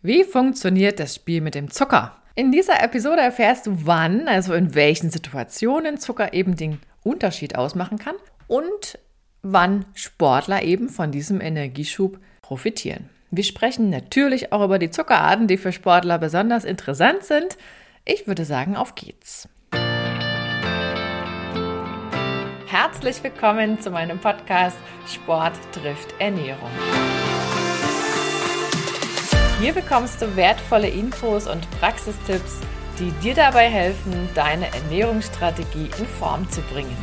Wie funktioniert das Spiel mit dem Zucker? In dieser Episode erfährst du, wann, also in welchen Situationen Zucker eben den Unterschied ausmachen kann und wann Sportler eben von diesem Energieschub profitieren. Wir sprechen natürlich auch über die Zuckerarten, die für Sportler besonders interessant sind. Ich würde sagen, auf geht's. Herzlich willkommen zu meinem Podcast Sport trifft Ernährung. Hier bekommst du wertvolle Infos und Praxistipps, die dir dabei helfen, deine Ernährungsstrategie in Form zu bringen.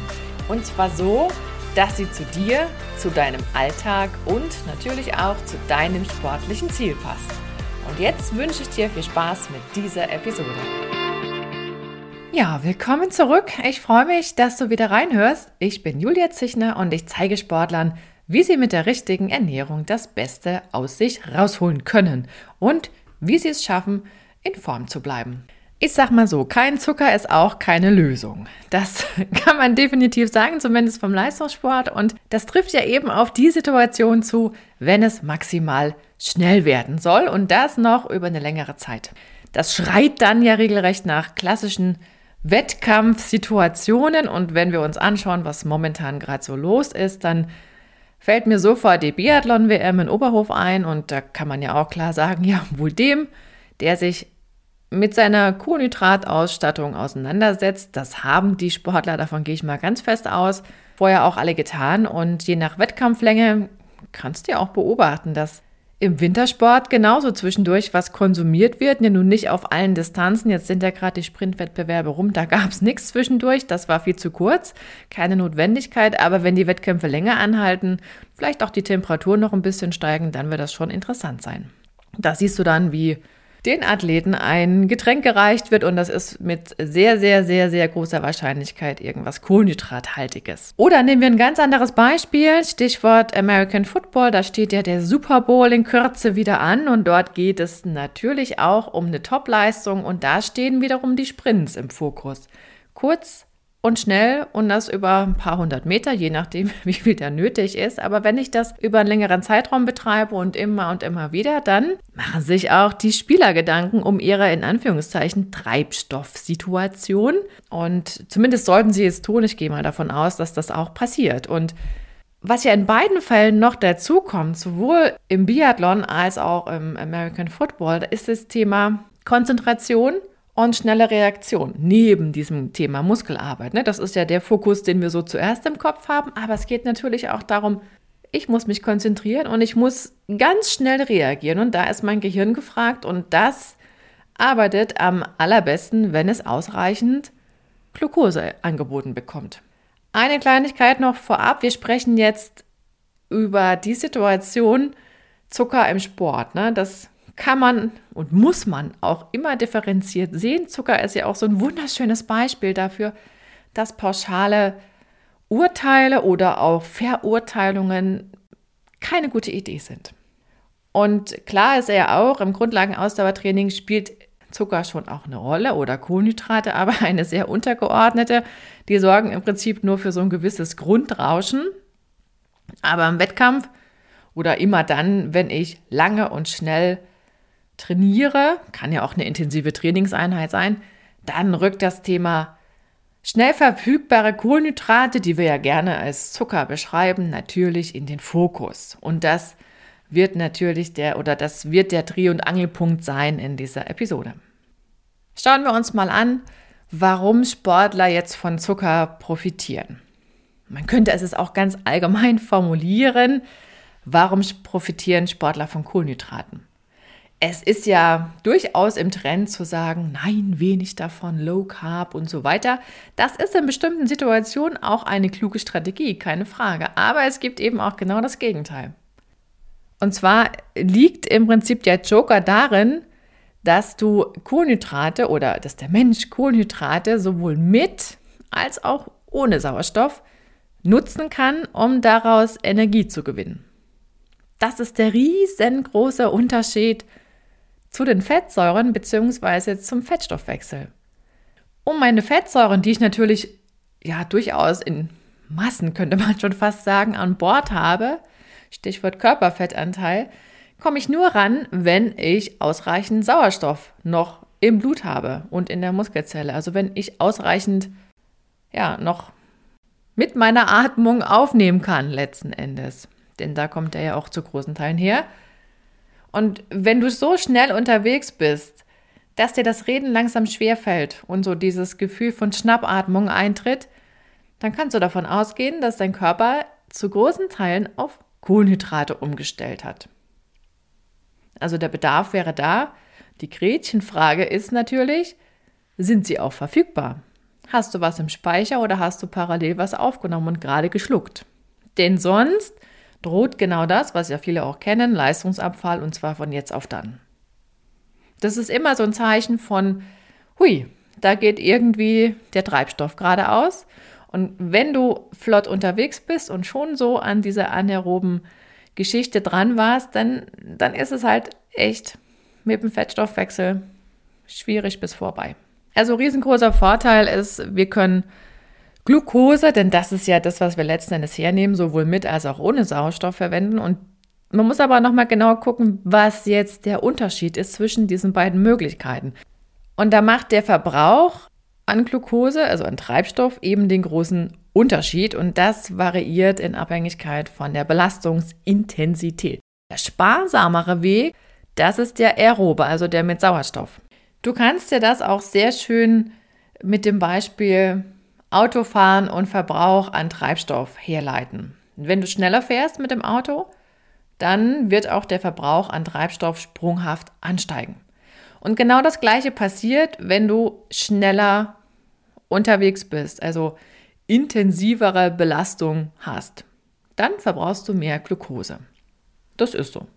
Und zwar so, dass sie zu dir, zu deinem Alltag und natürlich auch zu deinem sportlichen Ziel passt. Und jetzt wünsche ich dir viel Spaß mit dieser Episode. Ja, willkommen zurück. Ich freue mich, dass du wieder reinhörst. Ich bin Julia Zichner und ich zeige Sportlern, wie sie mit der richtigen Ernährung das Beste aus sich rausholen können und wie sie es schaffen, in Form zu bleiben. Ich sag mal so, kein Zucker ist auch keine Lösung. Das kann man definitiv sagen, zumindest vom Leistungssport. Und das trifft ja eben auf die Situation zu, wenn es maximal schnell werden soll und das noch über eine längere Zeit. Das schreit dann ja regelrecht nach klassischen Wettkampfsituationen. Und wenn wir uns anschauen, was momentan gerade so los ist, dann fällt mir sofort die Biathlon-WM in Oberhof ein und da kann man ja auch klar sagen, ja, wohl dem, der sich mit seiner Kohlenhydratausstattung auseinandersetzt. Das haben die Sportler, davon gehe ich mal ganz fest aus, vorher auch alle getan und je nach Wettkampflänge kannst du ja auch beobachten, dass im Wintersport genauso zwischendurch was konsumiert wird, ja nun nicht auf allen Distanzen. Jetzt sind ja gerade die Sprintwettbewerbe rum, da gab es nichts zwischendurch, das war viel zu kurz, keine Notwendigkeit. Aber wenn die Wettkämpfe länger anhalten, vielleicht auch die Temperaturen noch ein bisschen steigen, dann wird das schon interessant sein. Da siehst du dann, wie den Athleten ein Getränk gereicht wird und das ist mit sehr, sehr, sehr, sehr großer Wahrscheinlichkeit irgendwas Kohlenhydrathaltiges. Oder nehmen wir ein ganz anderes Beispiel, Stichwort American Football, da steht ja der Super Bowl in Kürze wieder an und dort geht es natürlich auch um eine Topleistung und da stehen wiederum die Sprints im Fokus. Kurz, und schnell und das über ein paar hundert Meter, je nachdem, wie viel da nötig ist. Aber wenn ich das über einen längeren Zeitraum betreibe und immer und immer wieder, dann machen sich auch die Spieler Gedanken um ihre in Anführungszeichen Treibstoffsituation. Und zumindest sollten sie es tun. Ich gehe mal davon aus, dass das auch passiert. Und was ja in beiden Fällen noch dazu kommt, sowohl im Biathlon als auch im American Football, ist das Thema Konzentration und schnelle Reaktion neben diesem Thema Muskelarbeit. Ne? Das ist ja der Fokus, den wir so zuerst im Kopf haben, aber es geht natürlich auch darum, ich muss mich konzentrieren und ich muss ganz schnell reagieren und da ist mein Gehirn gefragt und das arbeitet am allerbesten, wenn es ausreichend Glucose angeboten bekommt. Eine Kleinigkeit noch vorab, wir sprechen jetzt über die Situation Zucker im Sport. Ne? Das kann man und muss man auch immer differenziert sehen. Zucker ist ja auch so ein wunderschönes Beispiel dafür, dass pauschale Urteile oder auch Verurteilungen keine gute Idee sind. Und klar ist ja auch, im Grundlagenausdauertraining spielt Zucker schon auch eine Rolle oder Kohlenhydrate, aber eine sehr untergeordnete. Die sorgen im Prinzip nur für so ein gewisses Grundrauschen. Aber im Wettkampf oder immer dann, wenn ich lange und schnell trainiere, kann ja auch eine intensive Trainingseinheit sein, dann rückt das Thema schnell verfügbare Kohlenhydrate, die wir ja gerne als Zucker beschreiben, natürlich in den Fokus. Und das wird natürlich der oder das wird der Dreh- und Angelpunkt sein in dieser Episode. Schauen wir uns mal an, warum Sportler jetzt von Zucker profitieren. Man könnte es auch ganz allgemein formulieren. Warum profitieren Sportler von Kohlenhydraten? Es ist ja durchaus im Trend zu sagen, nein, wenig davon, Low Carb und so weiter. Das ist in bestimmten Situationen auch eine kluge Strategie, keine Frage. Aber es gibt eben auch genau das Gegenteil. Und zwar liegt im Prinzip der Joker darin, dass du Kohlenhydrate oder dass der Mensch Kohlenhydrate sowohl mit als auch ohne Sauerstoff nutzen kann, um daraus Energie zu gewinnen. Das ist der riesengroße Unterschied zu den Fettsäuren bzw. zum Fettstoffwechsel. Um meine Fettsäuren, die ich natürlich ja durchaus in Massen, könnte man schon fast sagen, an Bord habe, Stichwort Körperfettanteil, komme ich nur ran, wenn ich ausreichend Sauerstoff noch im Blut habe und in der Muskelzelle. Also wenn ich ausreichend ja noch mit meiner Atmung aufnehmen kann letzten Endes. Denn da kommt er ja auch zu großen Teilen her. Und wenn du so schnell unterwegs bist, dass dir das Reden langsam schwerfällt und so dieses Gefühl von Schnappatmung eintritt, dann kannst du davon ausgehen, dass dein Körper zu großen Teilen auf Kohlenhydrate umgestellt hat. Also der Bedarf wäre da. Die Gretchenfrage ist natürlich, sind sie auch verfügbar? Hast du was im Speicher oder hast du parallel was aufgenommen und gerade geschluckt? Denn sonst droht genau das, was ja viele auch kennen, Leistungsabfall und zwar von jetzt auf dann. Das ist immer so ein Zeichen von, hui, da geht irgendwie der Treibstoff geradeaus. Und wenn du flott unterwegs bist und schon so an dieser anaeroben Geschichte dran warst, dann, dann ist es halt echt mit dem Fettstoffwechsel schwierig bis vorbei. Also riesengroßer Vorteil ist, wir können Glucose, denn das ist ja das, was wir letzten Endes hernehmen, sowohl mit als auch ohne Sauerstoff verwenden. Und man muss aber nochmal genau gucken, was jetzt der Unterschied ist zwischen diesen beiden Möglichkeiten. Und da macht der Verbrauch an Glucose, also an Treibstoff, eben den großen Unterschied. Und das variiert in Abhängigkeit von der Belastungsintensität. Der sparsamere Weg, das ist der aerobe, also der mit Sauerstoff. Du kannst dir das auch sehr schön mit dem Beispiel Autofahren und Verbrauch an Treibstoff herleiten. Wenn du schneller fährst mit dem Auto, dann wird auch der Verbrauch an Treibstoff sprunghaft ansteigen. Und genau das Gleiche passiert, wenn du schneller unterwegs bist, also intensivere Belastung hast. Dann verbrauchst du mehr Glucose. Das ist so.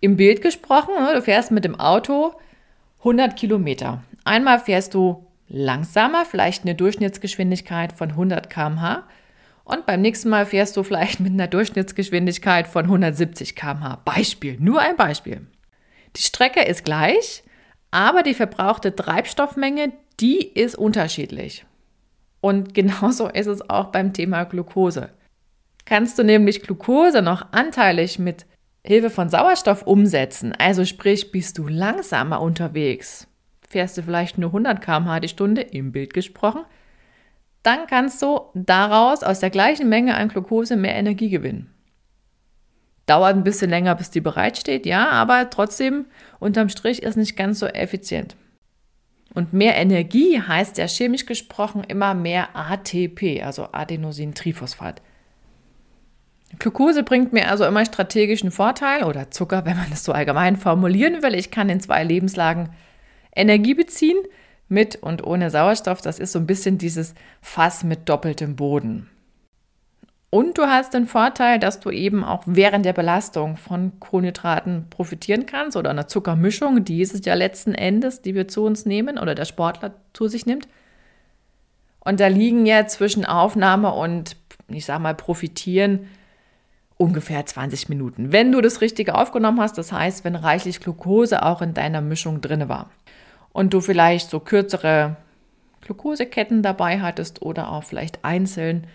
Im Bild gesprochen, ne, du fährst mit dem Auto 100 Kilometer. Einmal fährst du langsamer, vielleicht eine Durchschnittsgeschwindigkeit von 100 km/h. Und beim nächsten Mal fährst du vielleicht mit einer Durchschnittsgeschwindigkeit von 170 km/h. Beispiel, nur ein Beispiel. Die Strecke ist gleich, aber die verbrauchte Treibstoffmenge, die ist unterschiedlich. Und genauso ist es auch beim Thema Glucose. Kannst du nämlich Glucose noch anteilig mit Hilfe von Sauerstoff umsetzen, also sprich, bist du langsamer unterwegs, fährst du vielleicht nur 100 km/h die Stunde, im Bild gesprochen, dann kannst du daraus aus der gleichen Menge an Glucose mehr Energie gewinnen. Dauert ein bisschen länger, bis die bereitsteht, ja, aber trotzdem unterm Strich ist nicht ganz so effizient. Und mehr Energie heißt ja chemisch gesprochen immer mehr ATP, also Adenosintriphosphat. Glucose bringt mir also immer strategischen Vorteil oder Zucker, wenn man das so allgemein formulieren will. Ich kann in zwei Lebenslagen Energie beziehen, mit und ohne Sauerstoff. Das ist so ein bisschen dieses Fass mit doppeltem Boden. Und du hast den Vorteil, dass du eben auch während der Belastung von Kohlenhydraten profitieren kannst oder einer Zuckermischung, die ist es ja letzten Endes, die wir zu uns nehmen oder der Sportler zu sich nimmt. Und da liegen ja zwischen Aufnahme und, ich sag mal, profitieren ungefähr 20 Minuten. Wenn du das Richtige aufgenommen hast, das heißt, wenn reichlich Glucose auch in deiner Mischung drin war und du vielleicht so kürzere Glukoseketten dabei hattest oder auch vielleicht einzeln,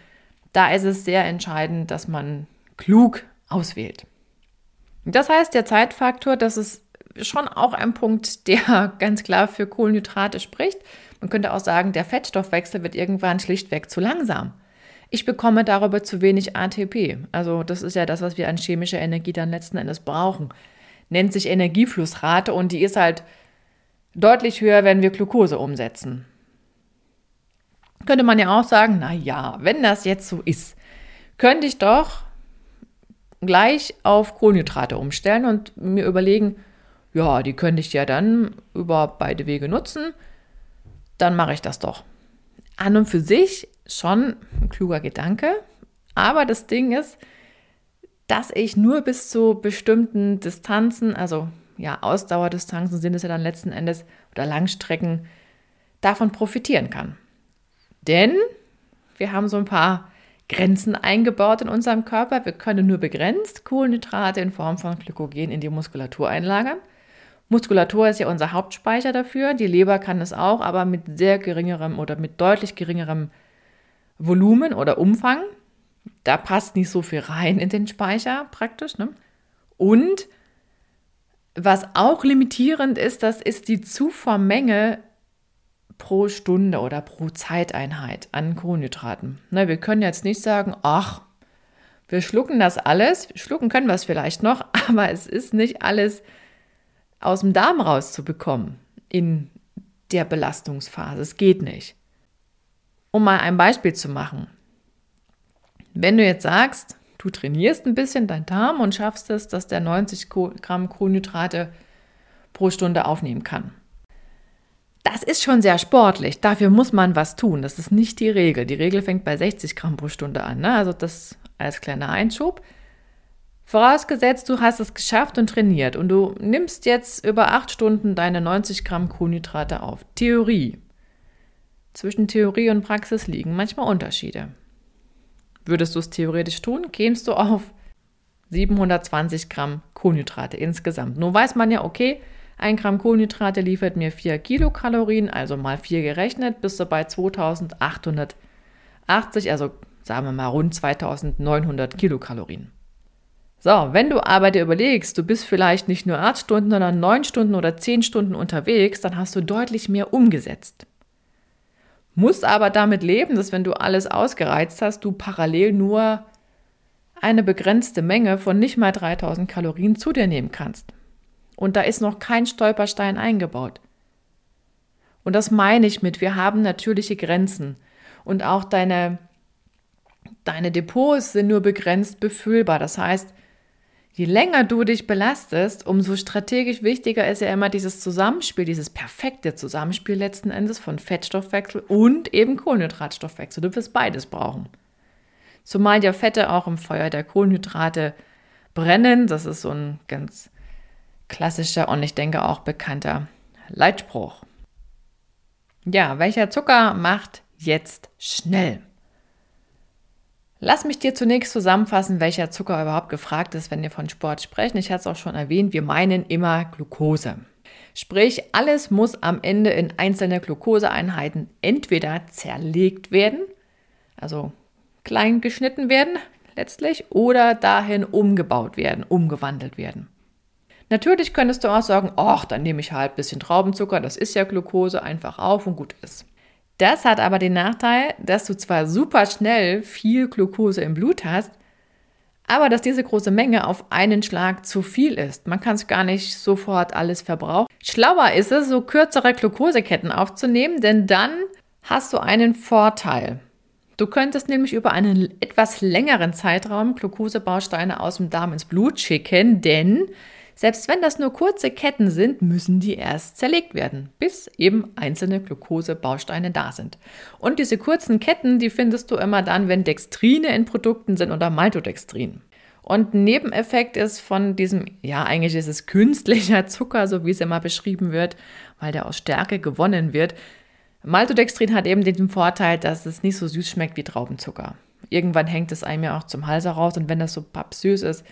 da ist es sehr entscheidend, dass man klug auswählt. Das heißt, der Zeitfaktor, das ist schon auch ein Punkt, der ganz klar für Kohlenhydrate spricht. Man könnte auch sagen, der Fettstoffwechsel wird irgendwann schlichtweg zu langsam. Ich bekomme darüber zu wenig ATP. Also das ist ja das, was wir an chemischer Energie dann letzten Endes brauchen. Nennt sich Energieflussrate und die ist halt deutlich höher, wenn wir Glucose umsetzen. Könnte man ja auch sagen, na ja, wenn das jetzt so ist, könnte ich doch gleich auf Kohlenhydrate umstellen und mir überlegen, ja, die könnte ich ja dann über beide Wege nutzen, dann mache ich das doch. An und für sich schon ein kluger Gedanke, aber das Ding ist, dass ich nur bis zu bestimmten Distanzen, also ja, Ausdauerdistanzen sind es ja dann letzten Endes oder Langstrecken, davon profitieren kann. Denn wir haben so ein paar Grenzen eingebaut in unserem Körper. Wir können nur begrenzt Kohlenhydrate in Form von Glykogen in die Muskulatur einlagern. Muskulatur ist ja unser Hauptspeicher dafür. Die Leber kann es auch, aber mit sehr geringerem oder mit deutlich geringerem Volumen oder Umfang. Da passt nicht so viel rein in den Speicher praktisch. Ne? Und Was auch limitierend ist, das ist die Zufuhrmenge pro Stunde oder pro Zeiteinheit an Kohlenhydraten. Na, wir können jetzt nicht sagen, ach, wir schlucken das alles. Schlucken können wir es vielleicht noch, aber es ist nicht alles aus dem Darm rauszubekommen in der Belastungsphase. Es geht nicht. Um mal ein Beispiel zu machen. Wenn du jetzt sagst, du trainierst ein bisschen deinen Darm und schaffst es, dass der 90 Gramm Kohlenhydrate pro Stunde aufnehmen kann. Das ist schon sehr sportlich. Dafür muss man was tun. Das ist nicht die Regel. Die Regel fängt bei 60 Gramm pro Stunde an. Ne? Also das als kleiner Einschub. Vorausgesetzt, du hast es geschafft und trainiert und du nimmst jetzt über acht Stunden deine 90 Gramm Kohlenhydrate auf. Theorie. Zwischen Theorie und Praxis liegen manchmal Unterschiede. Würdest du es theoretisch tun, kämst du auf 720 Gramm Kohlenhydrate insgesamt. Nun weiß man ja, okay, ein Gramm Kohlenhydrate liefert mir 4 Kilokalorien, also mal 4 gerechnet, bist du bei 2880, also sagen wir mal rund 2900 Kilokalorien. So, wenn du aber dir überlegst, du bist vielleicht nicht nur 8 Stunden, sondern 9 Stunden oder 10 Stunden unterwegs, dann hast du deutlich mehr umgesetzt. Musst aber damit leben, dass wenn du alles ausgereizt hast, du parallel nur eine begrenzte Menge von nicht mal 3000 Kalorien zu dir nehmen kannst. Und da ist noch kein Stolperstein eingebaut. Und das meine ich mit, wir haben natürliche Grenzen. Und auch deine Deine Depots sind nur begrenzt befüllbar. Das heißt, je länger du dich belastest, umso strategisch wichtiger ist ja immer dieses Zusammenspiel, dieses perfekte Zusammenspiel letzten Endes von Fettstoffwechsel und eben Kohlenhydratstoffwechsel. Du wirst beides brauchen. Zumal ja Fette auch im Feuer der Kohlenhydrate brennen. Das ist so ein ganz klassischer und ich denke auch bekannter Leitspruch. Ja, welcher Zucker macht jetzt schnell? Lass mich dir zunächst zusammenfassen, welcher Zucker überhaupt gefragt ist, wenn wir von Sport sprechen. Ich hatte es auch schon erwähnt, wir meinen immer Glucose. Sprich, alles muss am Ende in einzelne Glukoseeinheiten entweder zerlegt werden, also klein geschnitten werden letztlich, oder dahin umgebaut werden, umgewandelt werden. Natürlich könntest du auch sagen, ach, dann nehme ich halt ein bisschen Traubenzucker, das ist ja Glucose, einfach auf und gut ist. Das hat aber den Nachteil, dass du zwar super schnell viel Glucose im Blut hast, aber dass diese große Menge auf einen Schlag zu viel ist. Man kann es gar nicht sofort alles verbrauchen. Schlauer ist es, so kürzere Glukoseketten aufzunehmen, denn dann hast du einen Vorteil. Du könntest nämlich über einen etwas längeren Zeitraum Glukosebausteine aus dem Darm ins Blut schicken, denn selbst wenn das nur kurze Ketten sind, müssen die erst zerlegt werden, bis eben einzelne Glukosebausteine da sind. Und diese kurzen Ketten, die findest du immer dann, wenn Dextrine in Produkten sind oder Maltodextrin. Und ein Nebeneffekt ist von diesem, ja, eigentlich ist es künstlicher Zucker, so wie es immer beschrieben wird, weil der aus Stärke gewonnen wird. Maltodextrin hat eben den Vorteil, dass es nicht so süß schmeckt wie Traubenzucker. Irgendwann hängt es einem ja auch zum Hals heraus und wenn das so pappsüß ist,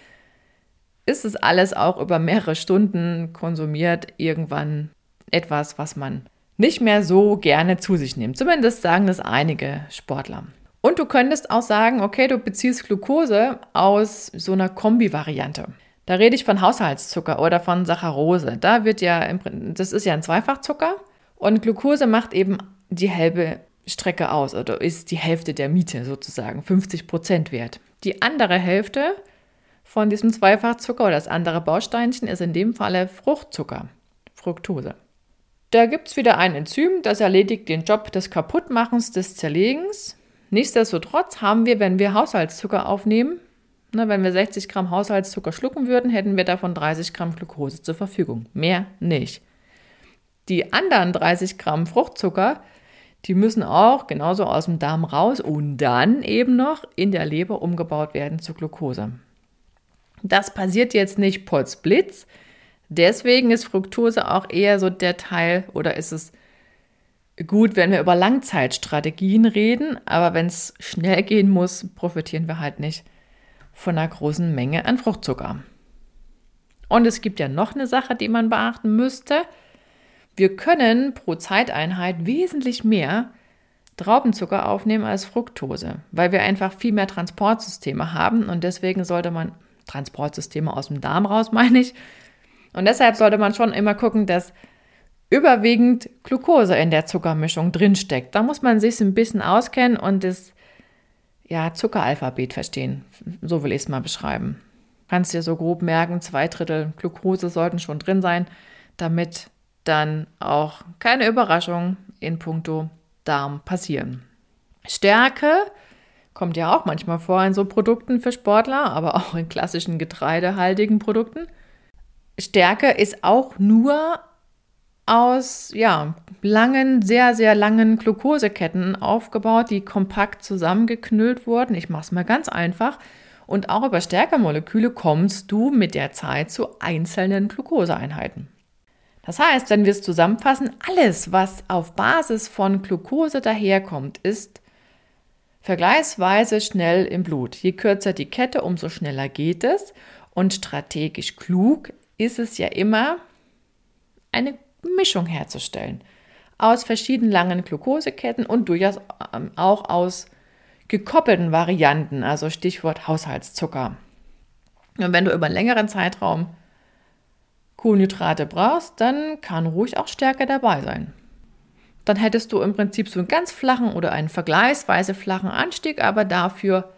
ist es alles auch über mehrere Stunden konsumiert irgendwann etwas, was man nicht mehr so gerne zu sich nimmt. Zumindest sagen das einige Sportler. Und du könntest auch sagen, okay, du beziehst Glucose aus so einer Kombi-Variante. Da rede ich von Haushaltszucker oder von Saccharose. Da wird ja, das ist ja ein Zweifachzucker und Glucose macht eben die halbe Strecke aus oder ist die Hälfte der Miete sozusagen, 50 Prozent wert. Die andere Hälfte von diesem Zweifachzucker oder das andere Bausteinchen ist in dem Falle Fruchtzucker, Fructose. Da gibt es wieder ein Enzym, das erledigt den Job des Kaputtmachens, des Zerlegens. Nichtsdestotrotz haben wir, wenn wir Haushaltszucker aufnehmen, ne, wenn wir 60 Gramm Haushaltszucker schlucken würden, hätten wir davon 30 Gramm Glucose zur Verfügung. Mehr nicht. Die anderen 30 Gramm Fruchtzucker, die müssen auch genauso aus dem Darm raus und dann eben noch in der Leber umgebaut werden zu Glucose. Das passiert jetzt nicht potzblitz. Deswegen ist Fructose auch eher so der Teil oder ist es gut, wenn wir über Langzeitstrategien reden, aber wenn es schnell gehen muss, profitieren wir halt nicht von einer großen Menge an Fruchtzucker. Und es gibt ja noch eine Sache, die man beachten müsste. Wir können pro Zeiteinheit wesentlich mehr Traubenzucker aufnehmen als Fructose, weil wir einfach viel mehr Transportsysteme haben und deswegen sollte man Transportsysteme aus dem Darm raus, meine ich, Und deshalb sollte man schon immer gucken, dass überwiegend Glucose in der Zuckermischung drinsteckt. Da muss man sich ein bisschen auskennen und das ja, Zuckeralphabet verstehen. So will ich es mal beschreiben. Kannst dir so grob merken, zwei Drittel Glucose sollten schon drin sein, damit dann auch keine Überraschungen in puncto Darm passieren. Stärke kommt ja auch manchmal vor in so Produkten für Sportler, aber auch in klassischen getreidehaltigen Produkten. Stärke ist auch nur aus ja, langen, sehr, sehr langen Glukoseketten aufgebaut, die kompakt zusammengeknüllt wurden. Ich mache es mal ganz einfach. Und auch über Stärkemoleküle kommst du mit der Zeit zu einzelnen Glukoseeinheiten. Das heißt, wenn wir es zusammenfassen, alles, was auf Basis von Glucose daherkommt, ist vergleichsweise schnell im Blut. Je kürzer die Kette, umso schneller geht es. Und strategisch klug ist es ja immer, eine Mischung herzustellen. Aus verschiedenen langen Glukoseketten und durchaus ähm, auch aus gekoppelten Varianten, also Stichwort Haushaltszucker. Und wenn du über einen längeren Zeitraum Kohlenhydrate brauchst, dann kann ruhig auch Stärke dabei sein. Dann hättest du im Prinzip so einen ganz flachen oder einen vergleichsweise flachen Anstieg, aber dafür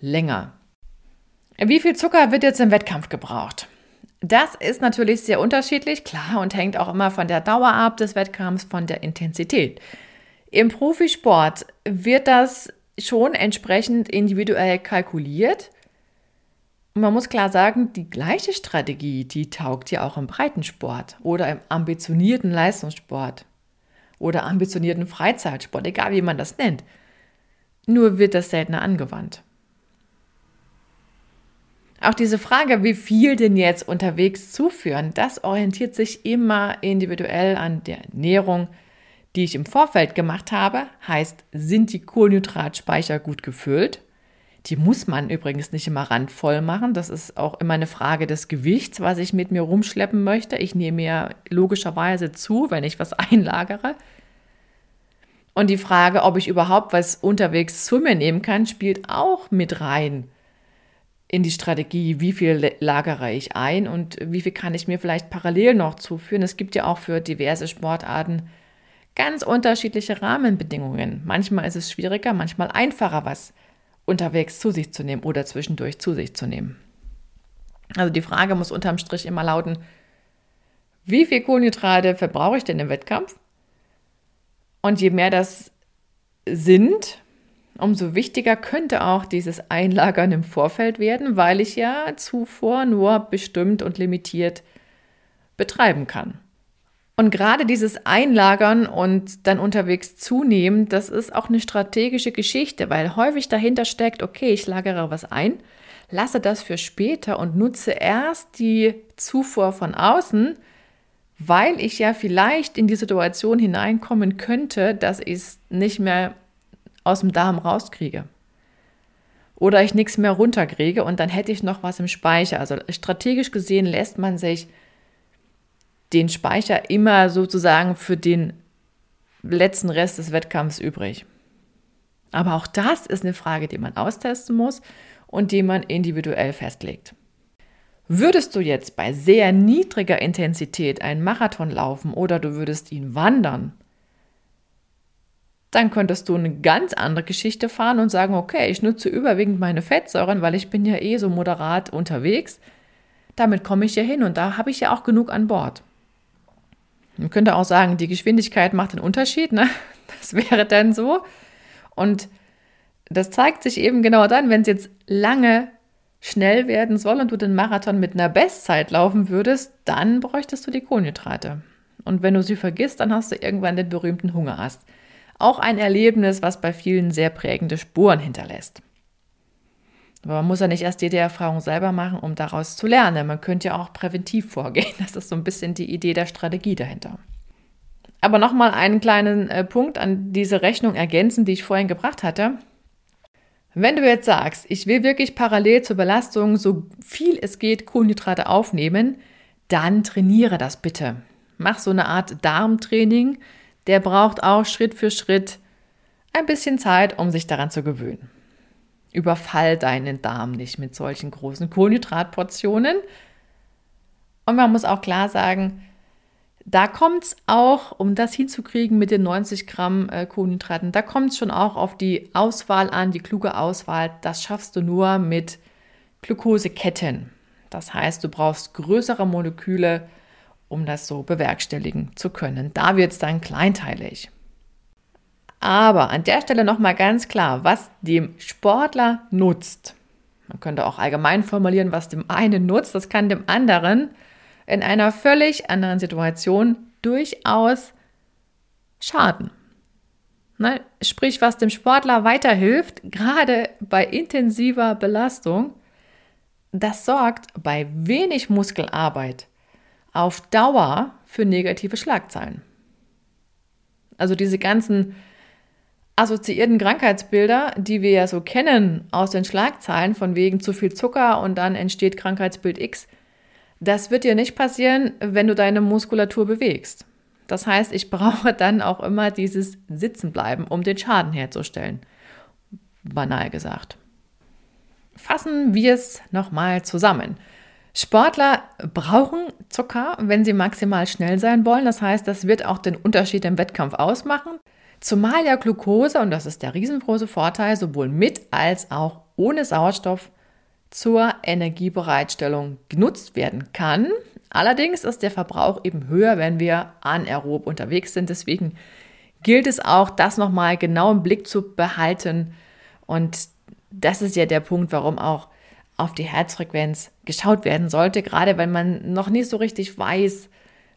länger. Wie viel Zucker wird jetzt im Wettkampf gebraucht? Das ist natürlich sehr unterschiedlich, klar, und hängt auch immer von der Dauer ab des Wettkampfs, von der Intensität. Im Profisport wird das schon entsprechend individuell kalkuliert. Und man muss klar sagen, die gleiche Strategie, die taugt ja auch im Breitensport oder im ambitionierten Leistungssport oder ambitionierten Freizeitsport, egal wie man das nennt. Nur wird das seltener angewandt. Auch diese Frage, wie viel denn jetzt unterwegs zuführen, das orientiert sich immer individuell an der Ernährung, die ich im Vorfeld gemacht habe. Heißt, sind die Kohlenhydratspeicher gut gefüllt? Die muss man übrigens nicht immer randvoll machen. Das ist auch immer eine Frage des Gewichts, was ich mit mir rumschleppen möchte. Ich nehme mir logischerweise zu, wenn ich was einlagere. Und die Frage, ob ich überhaupt was unterwegs zu mir nehmen kann, spielt auch mit rein in die Strategie, wie viel lagere ich ein und wie viel kann ich mir vielleicht parallel noch zuführen. Es gibt ja auch für diverse Sportarten ganz unterschiedliche Rahmenbedingungen. Manchmal ist es schwieriger, manchmal einfacher, was unterwegs zu sich zu nehmen oder zwischendurch zu sich zu nehmen. Also die Frage muss unterm Strich immer lauten, wie viel Kohlenhydrate verbrauche ich denn im Wettkampf? Und je mehr das sind, umso wichtiger könnte auch dieses Einlagern im Vorfeld werden, weil ich ja zuvor nur bestimmt und limitiert betreiben kann. Und gerade dieses Einlagern und dann unterwegs zunehmen, das ist auch eine strategische Geschichte, weil häufig dahinter steckt, okay, ich lagere was ein, lasse das für später und nutze erst die Zufuhr von außen, weil ich ja vielleicht in die Situation hineinkommen könnte, dass ich es nicht mehr aus dem Darm rauskriege. Oder ich nichts mehr runterkriege und dann hätte ich noch was im Speicher. Also strategisch gesehen lässt man sich den Speicher immer sozusagen für den letzten Rest des Wettkampfs übrig. Aber auch das ist eine Frage, die man austesten muss und die man individuell festlegt. Würdest du jetzt bei sehr niedriger Intensität einen Marathon laufen oder du würdest ihn wandern, dann könntest du eine ganz andere Geschichte fahren und sagen, okay, ich nutze überwiegend meine Fettsäuren, weil ich bin ja eh so moderat unterwegs. Damit komme ich ja hin und da habe ich ja auch genug an Bord. Man könnte auch sagen, die Geschwindigkeit macht den Unterschied, ne? Das wäre dann so. Und das zeigt sich eben genau dann, wenn es jetzt lange schnell werden soll und du den Marathon mit einer Bestzeit laufen würdest, dann bräuchtest du die Kohlenhydrate. Und wenn du sie vergisst, dann hast du irgendwann den berühmten Hungerast. Auch ein Erlebnis, was bei vielen sehr prägende Spuren hinterlässt. Aber man muss ja nicht erst jede Erfahrung selber machen, um daraus zu lernen. Man könnte ja auch präventiv vorgehen. Das ist so ein bisschen die Idee der Strategie dahinter. Aber nochmal einen kleinen äh, Punkt an diese Rechnung ergänzen, die ich vorhin gebracht hatte. Wenn du jetzt sagst, ich will wirklich parallel zur Belastung so viel es geht Kohlenhydrate aufnehmen, dann trainiere das bitte. Mach so eine Art Darmtraining. Der braucht auch Schritt für Schritt ein bisschen Zeit, um sich daran zu gewöhnen. Überfall deinen Darm nicht mit solchen großen Kohlenhydratportionen. Und man muss auch klar sagen, da kommt es auch, um das hinzukriegen mit den 90 Gramm äh, Kohlenhydraten, da kommt es schon auch auf die Auswahl an, die kluge Auswahl. Das schaffst du nur mit Glukoseketten. Das heißt, du brauchst größere Moleküle, um das so bewerkstelligen zu können. Da wird es dann kleinteilig. Aber an der Stelle nochmal ganz klar, was dem Sportler nutzt. Man könnte auch allgemein formulieren, was dem einen nutzt, das kann dem anderen in einer völlig anderen Situation durchaus schaden. Ne? Sprich, was dem Sportler weiterhilft, gerade bei intensiver Belastung, das sorgt bei wenig Muskelarbeit auf Dauer für negative Schlagzeilen. Also diese ganzen assoziierten Krankheitsbilder, die wir ja so kennen aus den Schlagzeilen von wegen zu viel Zucker und dann entsteht Krankheitsbild X, das wird dir nicht passieren, wenn du deine Muskulatur bewegst. Das heißt, ich brauche dann auch immer dieses Sitzenbleiben, um den Schaden herzustellen. Banal gesagt. Fassen wir es nochmal zusammen. Sportler brauchen Zucker, wenn sie maximal schnell sein wollen. Das heißt, das wird auch den Unterschied im Wettkampf ausmachen. Zumal ja Glucose, und das ist der riesengroße Vorteil, sowohl mit als auch ohne Sauerstoff zur Energiebereitstellung genutzt werden kann. Allerdings ist der Verbrauch eben höher, wenn wir anaerob unterwegs sind. Deswegen gilt es auch, das nochmal genau im Blick zu behalten. Und das ist ja der Punkt, warum auch auf die Herzfrequenz geschaut werden sollte, gerade wenn man noch nicht so richtig weiß,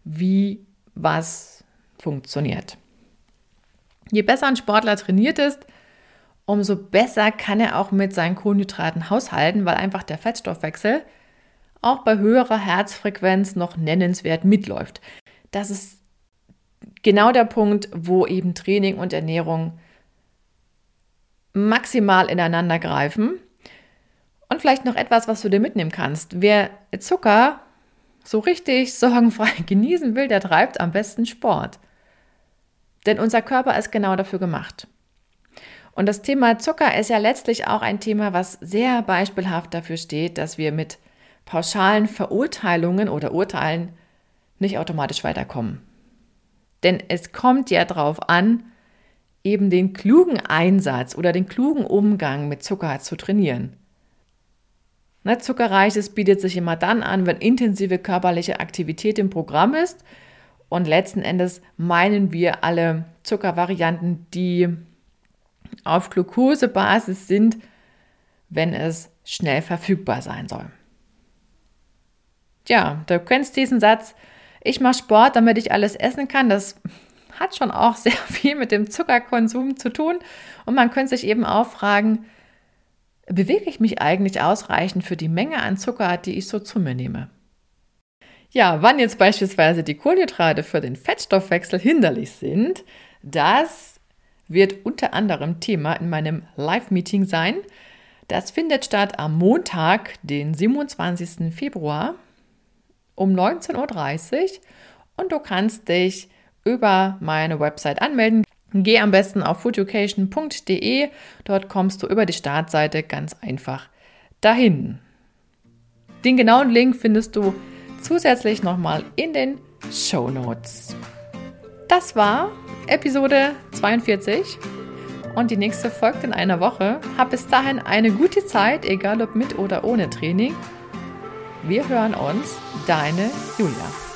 wie was funktioniert. Je besser ein Sportler trainiert ist, umso besser kann er auch mit seinen Kohlenhydraten haushalten, weil einfach der Fettstoffwechsel auch bei höherer Herzfrequenz noch nennenswert mitläuft. Das ist genau der Punkt, wo eben Training und Ernährung maximal ineinander greifen. Und vielleicht noch etwas, was du dir mitnehmen kannst. Wer Zucker so richtig sorgenfrei genießen will, der treibt am besten Sport. Denn unser Körper ist genau dafür gemacht. Und das Thema Zucker ist ja letztlich auch ein Thema, was sehr beispielhaft dafür steht, dass wir mit pauschalen Verurteilungen oder Urteilen nicht automatisch weiterkommen. Denn es kommt ja darauf an, eben den klugen Einsatz oder den klugen Umgang mit Zucker zu trainieren. Ne, Zuckerreiches bietet sich immer dann an, wenn intensive körperliche Aktivität im Programm ist. Und letzten Endes meinen wir alle Zuckervarianten, die auf Glukosebasis sind, wenn es schnell verfügbar sein soll. Tja, du kennst diesen Satz, ich mache Sport, damit ich alles essen kann. Das hat schon auch sehr viel mit dem Zuckerkonsum zu tun. Und man könnte sich eben auch fragen, bewege ich mich eigentlich ausreichend für die Menge an Zucker, die ich so zu mir nehme? Ja, wann jetzt beispielsweise die Kohlenhydrate für den Fettstoffwechsel hinderlich sind, das wird unter anderem Thema in meinem Live-Meeting sein. Das findet statt am Montag, den 27. Februar um 19.30 Uhr und du kannst dich über meine Website anmelden. Geh am besten auf foodeducation.de. Dort kommst du über die Startseite ganz einfach dahin. Den genauen Link findest du zusätzlich nochmal in den Show Notes. Das war Episode 42 und die nächste folgt in einer Woche. Hab bis dahin eine gute Zeit, egal ob mit oder ohne Training. Wir hören uns, deine Julia.